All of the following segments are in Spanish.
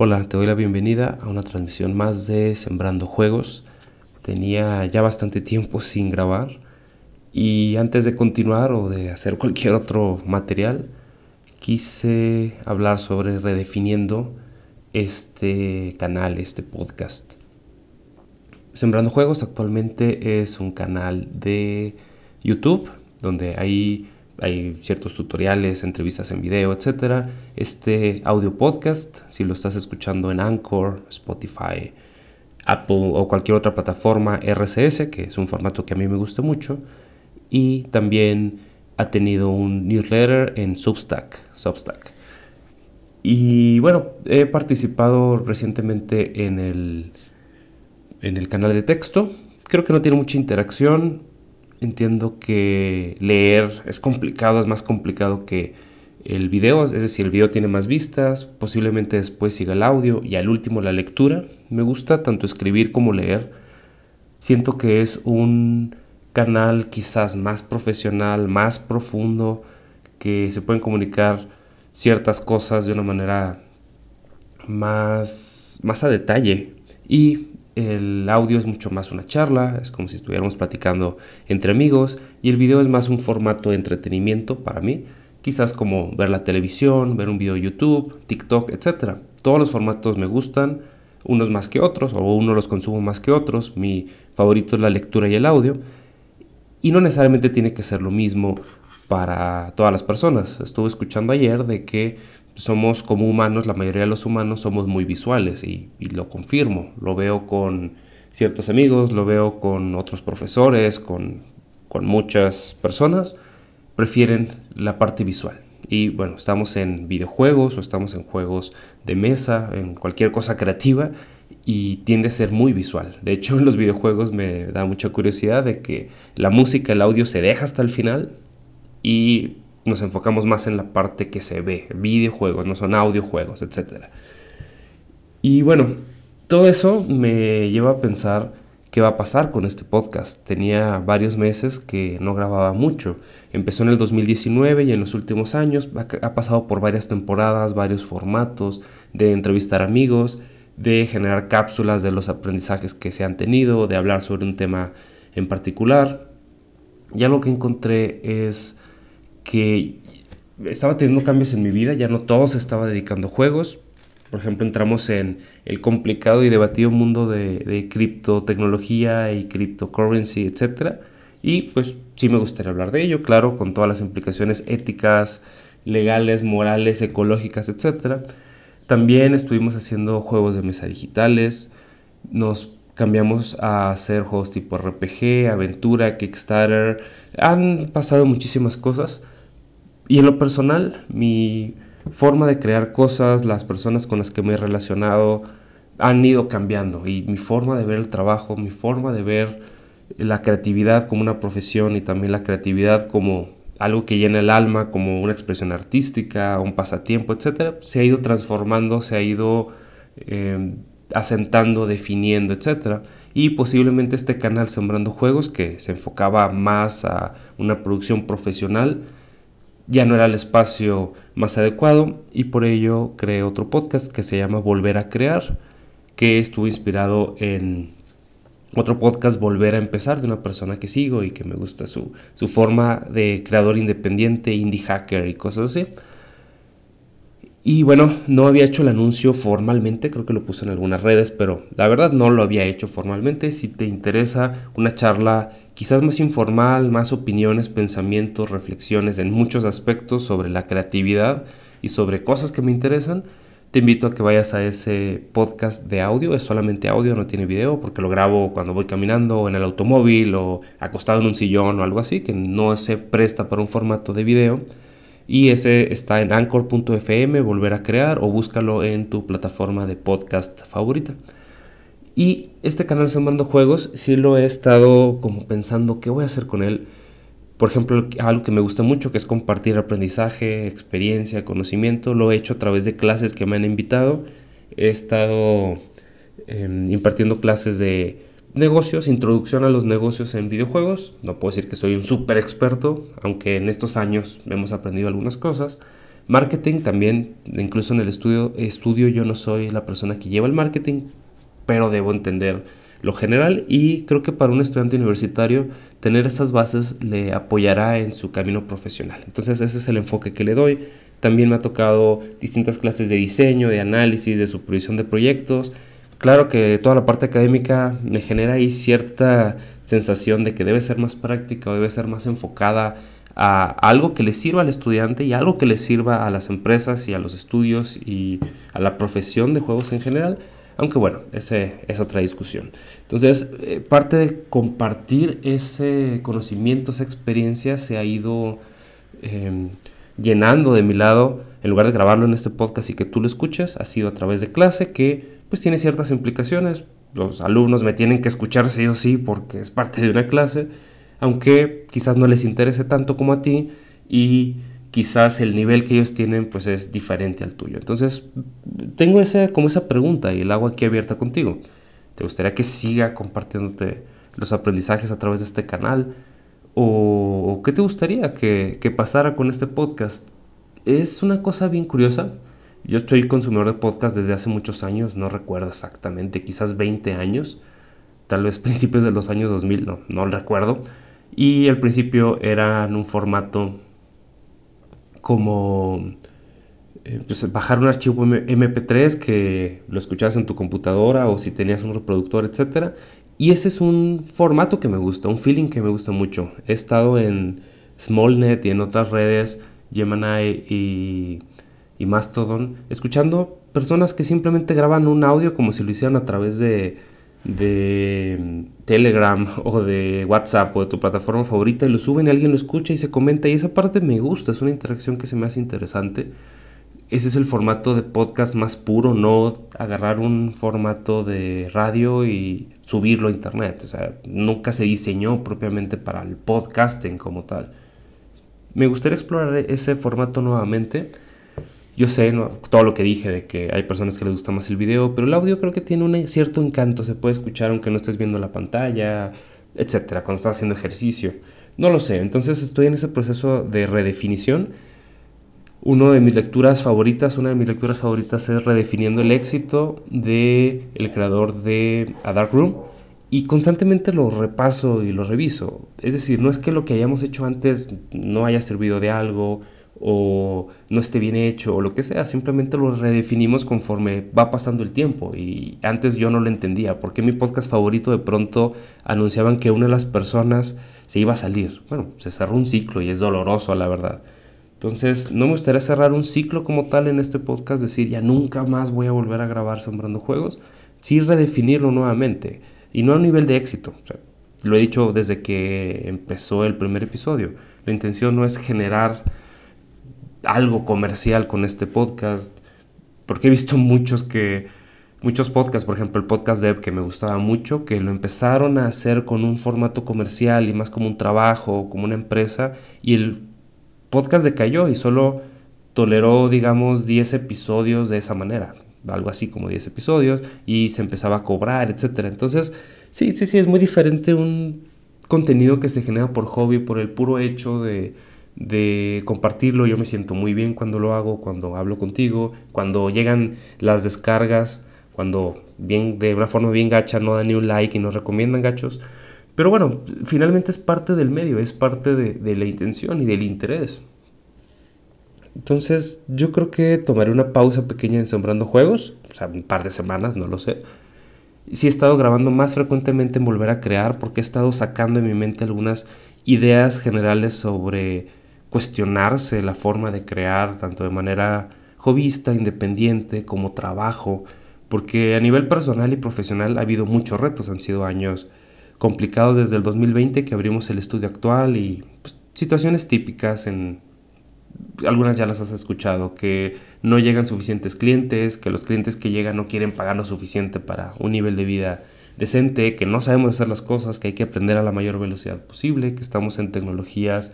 Hola, te doy la bienvenida a una transmisión más de Sembrando Juegos. Tenía ya bastante tiempo sin grabar y antes de continuar o de hacer cualquier otro material, quise hablar sobre redefiniendo este canal, este podcast. Sembrando Juegos actualmente es un canal de YouTube donde hay hay ciertos tutoriales, entrevistas en video, etc. Este audio podcast, si lo estás escuchando en Anchor, Spotify, Apple o cualquier otra plataforma RCS, que es un formato que a mí me gusta mucho, y también ha tenido un newsletter en Substack, Substack. Y bueno, he participado recientemente en el, en el canal de texto. Creo que no tiene mucha interacción, entiendo que leer es complicado, es más complicado que el video, es decir, el video tiene más vistas, posiblemente después siga el audio y al último la lectura. Me gusta tanto escribir como leer. Siento que es un canal quizás más profesional, más profundo, que se pueden comunicar ciertas cosas de una manera más, más a detalle. Y el audio es mucho más una charla, es como si estuviéramos platicando entre amigos y el video es más un formato de entretenimiento para mí, quizás como ver la televisión, ver un video de YouTube, TikTok, etc. Todos los formatos me gustan, unos más que otros o uno los consumo más que otros, mi favorito es la lectura y el audio y no necesariamente tiene que ser lo mismo para todas las personas. Estuve escuchando ayer de que somos como humanos, la mayoría de los humanos somos muy visuales y, lo confirmo, lo veo con ciertos amigos, lo veo con otros profesores, con, con muchas personas, prefieren la parte visual. Y bueno, estamos en videojuegos o estamos en juegos de mesa, en cualquier cosa creativa y tiende a ser muy visual. De hecho, en los videojuegos me da mucha curiosidad de que la música, el audio se deja hasta el final y nos enfocamos más en la parte que se ve, videojuegos, no son audiojuegos, etc. Y bueno, todo eso me lleva a pensar qué va a pasar con este podcast. Tenía varios meses que no grababa mucho. Empezó en el 2019 y en los últimos años ha pasado por varias temporadas, varios formatos de entrevistar amigos, de generar cápsulas de los aprendizajes que se han tenido, de hablar sobre un tema en particular. Ya lo que encontré es que estaba teniendo cambios en mi vida, ya no todo se estaba dedicando a juegos. Por ejemplo, entramos en el complicado y debatido mundo de, de criptotecnología y cryptocurrency, etc. Y pues sí me gustaría hablar de ello, claro, con todas las implicaciones éticas, legales, morales, ecológicas, etc. También estuvimos haciendo juegos de mesa digitales, nos cambiamos a hacer juegos tipo RPG, aventura, Kickstarter. Han pasado muchísimas cosas y en lo personal, mi forma de crear cosas, las personas con las que me he relacionado han ido cambiando y mi forma de ver el trabajo, mi forma de ver la creatividad como una profesión y también la creatividad como algo que llena el alma, como una expresión artística, un pasatiempo, etcétera, se ha ido transformando, se ha ido eh, asentando, definiendo, etcétera. Y posiblemente este canal Sembrando Juegos, que se enfocaba más a una producción profesional, ya no era el espacio más adecuado y por ello creé otro podcast que se llama Volver a Crear, que estuvo inspirado en otro podcast Volver a Empezar de una persona que sigo y que me gusta su, su forma de creador independiente, indie hacker y cosas así. Y bueno, no había hecho el anuncio formalmente, creo que lo puse en algunas redes, pero la verdad no lo había hecho formalmente. Si te interesa una charla quizás más informal, más opiniones, pensamientos, reflexiones en muchos aspectos sobre la creatividad y sobre cosas que me interesan, te invito a que vayas a ese podcast de audio, es solamente audio, no tiene video, porque lo grabo cuando voy caminando en el automóvil o acostado en un sillón o algo así, que no se presta para un formato de video y ese está en anchor.fm, volver a crear o búscalo en tu plataforma de podcast favorita. Y este canal Sembrando Juegos sí lo he estado como pensando qué voy a hacer con él. Por ejemplo, algo que me gusta mucho que es compartir aprendizaje, experiencia, conocimiento. Lo he hecho a través de clases que me han invitado. He estado em, impartiendo clases de negocios, introducción a los negocios en videojuegos. No puedo decir que soy un súper experto, aunque en estos años hemos aprendido algunas cosas, Marketing también, incluso en el estudio, estudio yo no soy la persona que lleva el marketing, pero debo entender lo general y creo que para un estudiante universitario tener esas bases le apoyará en su camino profesional. Entonces ese es el enfoque que le doy. También me ha tocado distintas clases de diseño, de análisis, de supervisión de proyectos. Claro que toda la parte académica me genera ahí cierta sensación de que debe ser más práctica o debe ser más enfocada a algo que le sirva al estudiante y algo que le sirva a las empresas y a los estudios y a la profesión de juegos en general aunque bueno, ese es otra discusión. Entonces, eh, parte de compartir ese conocimiento, esa experiencia, se ha ido em, llenando de mi lado. En lugar de grabarlo en este podcast y que tú lo escuches, ha sido a través de clase que pues tiene ciertas implicaciones. Los alumnos me tienen que escuchar sí o sí porque es parte de una clase, aunque quizás no les interese tanto como a ti y quizás el nivel que ellos tienen pues es diferente al tuyo. Entonces, tengo esa, como esa pregunta y la hago aquí abierta contigo. ¿Te gustaría que siga compartiéndote los aprendizajes a través de este canal? ¿O, qué te gustaría que, que, pasara con este podcast? Es una cosa bien curiosa. Yo estoy consumidor de podcast desde hace muchos años, no recuerdo exactamente, quizás 20 años, tal vez principios de los años 2000, no, no lo recuerdo. Y al principio era en un formato como eh, pues, bajar un archivo MP3 que lo escuchabas en tu computadora o si tenías un reproductor, etc. Y ese es un formato que me gusta, un feeling que me gusta mucho. He estado en Smallnet y en otras redes, Gemini y, y Mastodon, escuchando personas que simplemente graban un audio como si lo hicieran a través de de mm, Telegram o de WhatsApp o de tu plataforma favorita y lo suben y alguien lo escucha y se comenta y esa parte me gusta, es una interacción que se me hace interesante. Ese es el formato de podcast más puro, no agarrar un formato de radio y subirlo a internet. O sea, nunca se diseñó propiamente para el podcasting como tal. Me gustaría explorar ese formato nuevamente yo sé todo lo que dije de que hay personas que les gusta más el video, pero el audio creo que tiene un cierto encanto, se puede escuchar aunque no estés viendo la pantalla, etcétera, cuando estás haciendo ejercicio. No lo sé, entonces estoy en ese proceso de redefinición. Una de mis lecturas favoritas, una de mis lecturas favoritas es Redefiniendo el éxito de creador de A Dark Room y constantemente lo repaso y lo reviso. Es decir, no es que lo que hayamos hecho antes no haya servido de algo, o no esté bien hecho o lo que sea, simplemente lo redefinimos conforme va pasando el tiempo y antes yo no lo entendía, porque mi podcast favorito de pronto anunciaban que una de las personas se iba a salir, bueno, se cerró un ciclo y es doloroso la verdad. Entonces, no me gustaría cerrar un ciclo como tal en este podcast, decir ya nunca más voy a volver a grabar Sembrando Juegos, sí redefinirlo nuevamente y no a nivel de éxito. lo he dicho desde que empezó el primer episodio. La intención no es generar algo comercial con este podcast, porque he visto muchos que muchos podcasts, por ejemplo el podcast Dev que me gustaba mucho, que lo empezaron a hacer con un formato comercial y más como un trabajo, como una empresa, y el podcast decayó y solo toleró, digamos, 10 episodios de esa manera, algo así como 10 episodios, y se empezaba a cobrar, etc. Entonces, sí, sí, sí, es muy diferente un contenido que se genera por hobby, por el puro hecho de de compartirlo. Yo me siento muy bien cuando lo hago, cuando hablo contigo, cuando llegan las descargas, cuando bien, de una forma bien gacha no dan ni un like y nos recomiendan gachos. Pero bueno, finalmente es parte del medio, es parte de, la intención y del interés. Entonces yo creo que tomaré una pausa pequeña en Sembrando Juegos, o sea, un par de semanas, no lo sé. Sí he estado grabando más frecuentemente en volver a crear porque he estado sacando en mi mente algunas ideas generales sobre cuestionarse la forma de crear, tanto de manera jovista, independiente, como trabajo, porque a nivel personal y profesional ha habido muchos retos, han sido años complicados desde el 2020 que abrimos el estudio actual y pues, situaciones típicas en algunas ya las has escuchado, que no llegan suficientes clientes, que los clientes que llegan no quieren pagar lo suficiente para un nivel de vida decente, que no sabemos hacer las cosas, que hay que aprender a la mayor velocidad posible, que estamos en tecnologías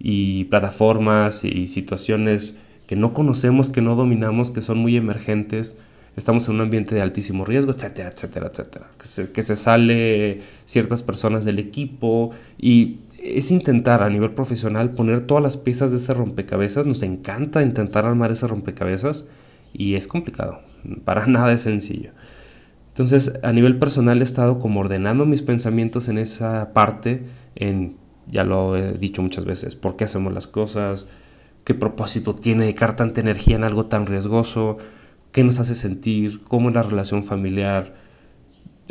y plataformas y situaciones que no conocemos, que no dominamos, que son muy emergentes. Estamos en un ambiente de altísimo riesgo, etcétera, etcétera, etcétera. Que se, que se sale ciertas personas del equipo y es intentar a nivel profesional poner todas las piezas de ese rompecabezas. Nos encanta intentar armar ese rompecabezas y es complicado, para nada es sencillo. Entonces, a nivel personal he estado como ordenando mis pensamientos en esa parte, en, ya lo he dicho muchas veces, por qué hacemos las cosas, qué propósito tiene dedicar tanta energía en algo tan riesgoso, qué nos hace sentir, cómo es la relación familiar,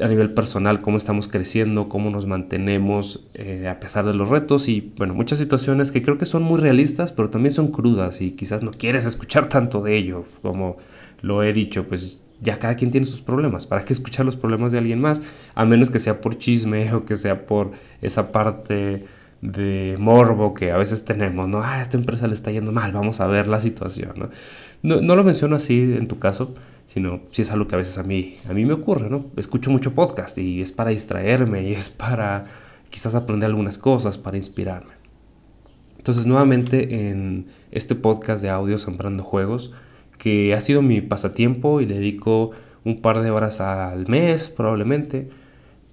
a nivel personal, cómo estamos creciendo, cómo nos mantenemos eh, a pesar de los retos y, bueno, muchas situaciones que creo que son muy realistas, pero también son crudas y quizás no quieres escuchar tanto de ello, como lo he dicho, pues ya cada quien tiene sus problemas. ¿Para qué escuchar los problemas de alguien más? A menos que sea por chisme o que sea por esa parte de morbo que a veces tenemos, ¿no? Ah, esta empresa le está yendo mal, vamos a ver la situación, ¿no? No, lo menciono así en tu caso, sino si es algo que a veces a mí, a mí me ocurre, ¿no? Escucho mucho podcast y es para distraerme y es para quizás aprender algunas cosas, para inspirarme. Entonces, nuevamente en este podcast de audio Sembrando Juegos, que ha sido mi pasatiempo y le dedico un par de horas al mes probablemente,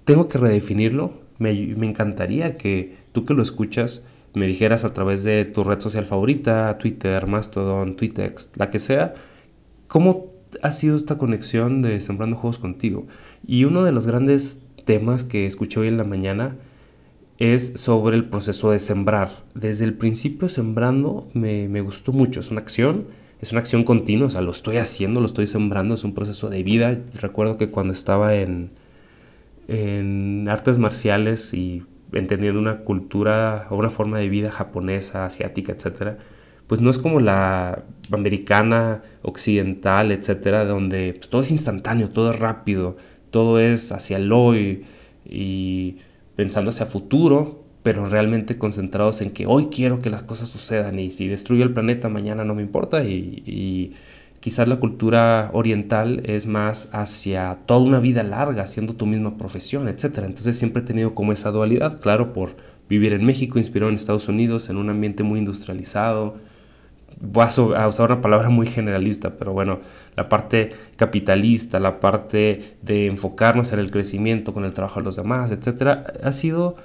tengo que redefinirlo. Me, me encantaría que tú que lo escuchas me dijeras a través de tu red social favorita, Twitter, Mastodon, Twitex, la que sea, cómo ha sido esta conexión de Sembrando Juegos contigo. Y uno de los grandes temas que escuché hoy en la mañana es sobre el proceso de sembrar. Desde el principio sembrando me, me gustó mucho, es una acción es una acción continua, o sea, lo estoy haciendo, lo estoy sembrando, es un proceso de vida. Recuerdo que cuando estaba en, en artes marciales y entendiendo una cultura o una forma de vida japonesa, asiática, etcétera, pues no es como la americana, occidental, etcétera, donde pues, todo es instantáneo, todo es rápido, todo es hacia el hoy y pensando hacia futuro, pero realmente concentrados en que hoy quiero que las cosas sucedan y si destruyo el planeta mañana no me importa y, quizás la cultura oriental es más hacia toda una vida larga haciendo tu misma profesión, etc. Entonces siempre he tenido como esa dualidad, claro, por vivir en México, inspirado en Estados Unidos, en un ambiente muy industrializado. Voy a usar una palabra muy generalista, pero bueno, la parte capitalista, la parte de enfocarnos en el crecimiento con el trabajo de los demás, etcétera, ha sido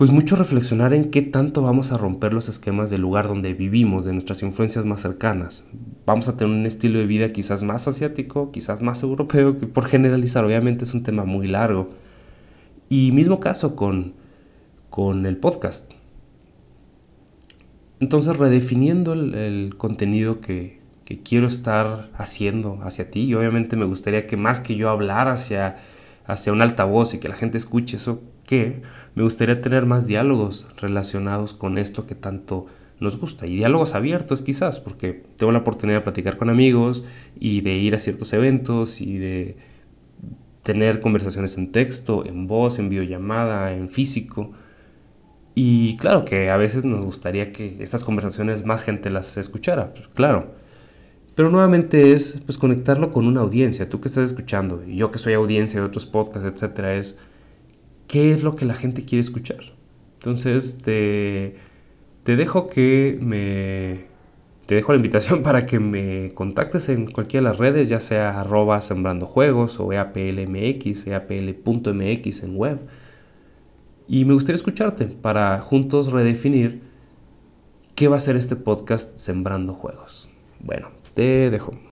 pues mucho reflexionar en qué tanto vamos a romper los esquemas del lugar donde vivimos, de nuestras influencias más cercanas. Vamos a tener un estilo de vida quizás más asiático, quizás más europeo, que por generalizar obviamente es un tema muy largo. Y mismo caso con, con el podcast. Entonces redefiniendo el, contenido que, que quiero estar haciendo hacia ti, y obviamente me gustaría que más que yo hablar hacia, hacia un altavoz y que la gente escuche eso, que me gustaría tener más diálogos relacionados con esto que tanto nos gusta y diálogos abiertos quizás, porque tengo la oportunidad de platicar con amigos y de ir a ciertos eventos y de tener conversaciones en texto, en voz, en videollamada, en físico. Y claro que a veces nos gustaría que estas conversaciones más gente las escuchara, claro. Pero nuevamente es pues conectarlo con una audiencia, tú que estás escuchando yo que soy audiencia de otros podcasts, etcétera, es qué es lo que la gente quiere escuchar. Entonces te, te dejo que me... Te dejo la invitación para que me contactes en cualquiera de las redes, ya sea arroba sembrando juegos o eaplmx, eapl.mx en web. Y me gustaría escucharte para juntos redefinir qué va a ser este podcast Sembrando Juegos. Bueno, te dejo.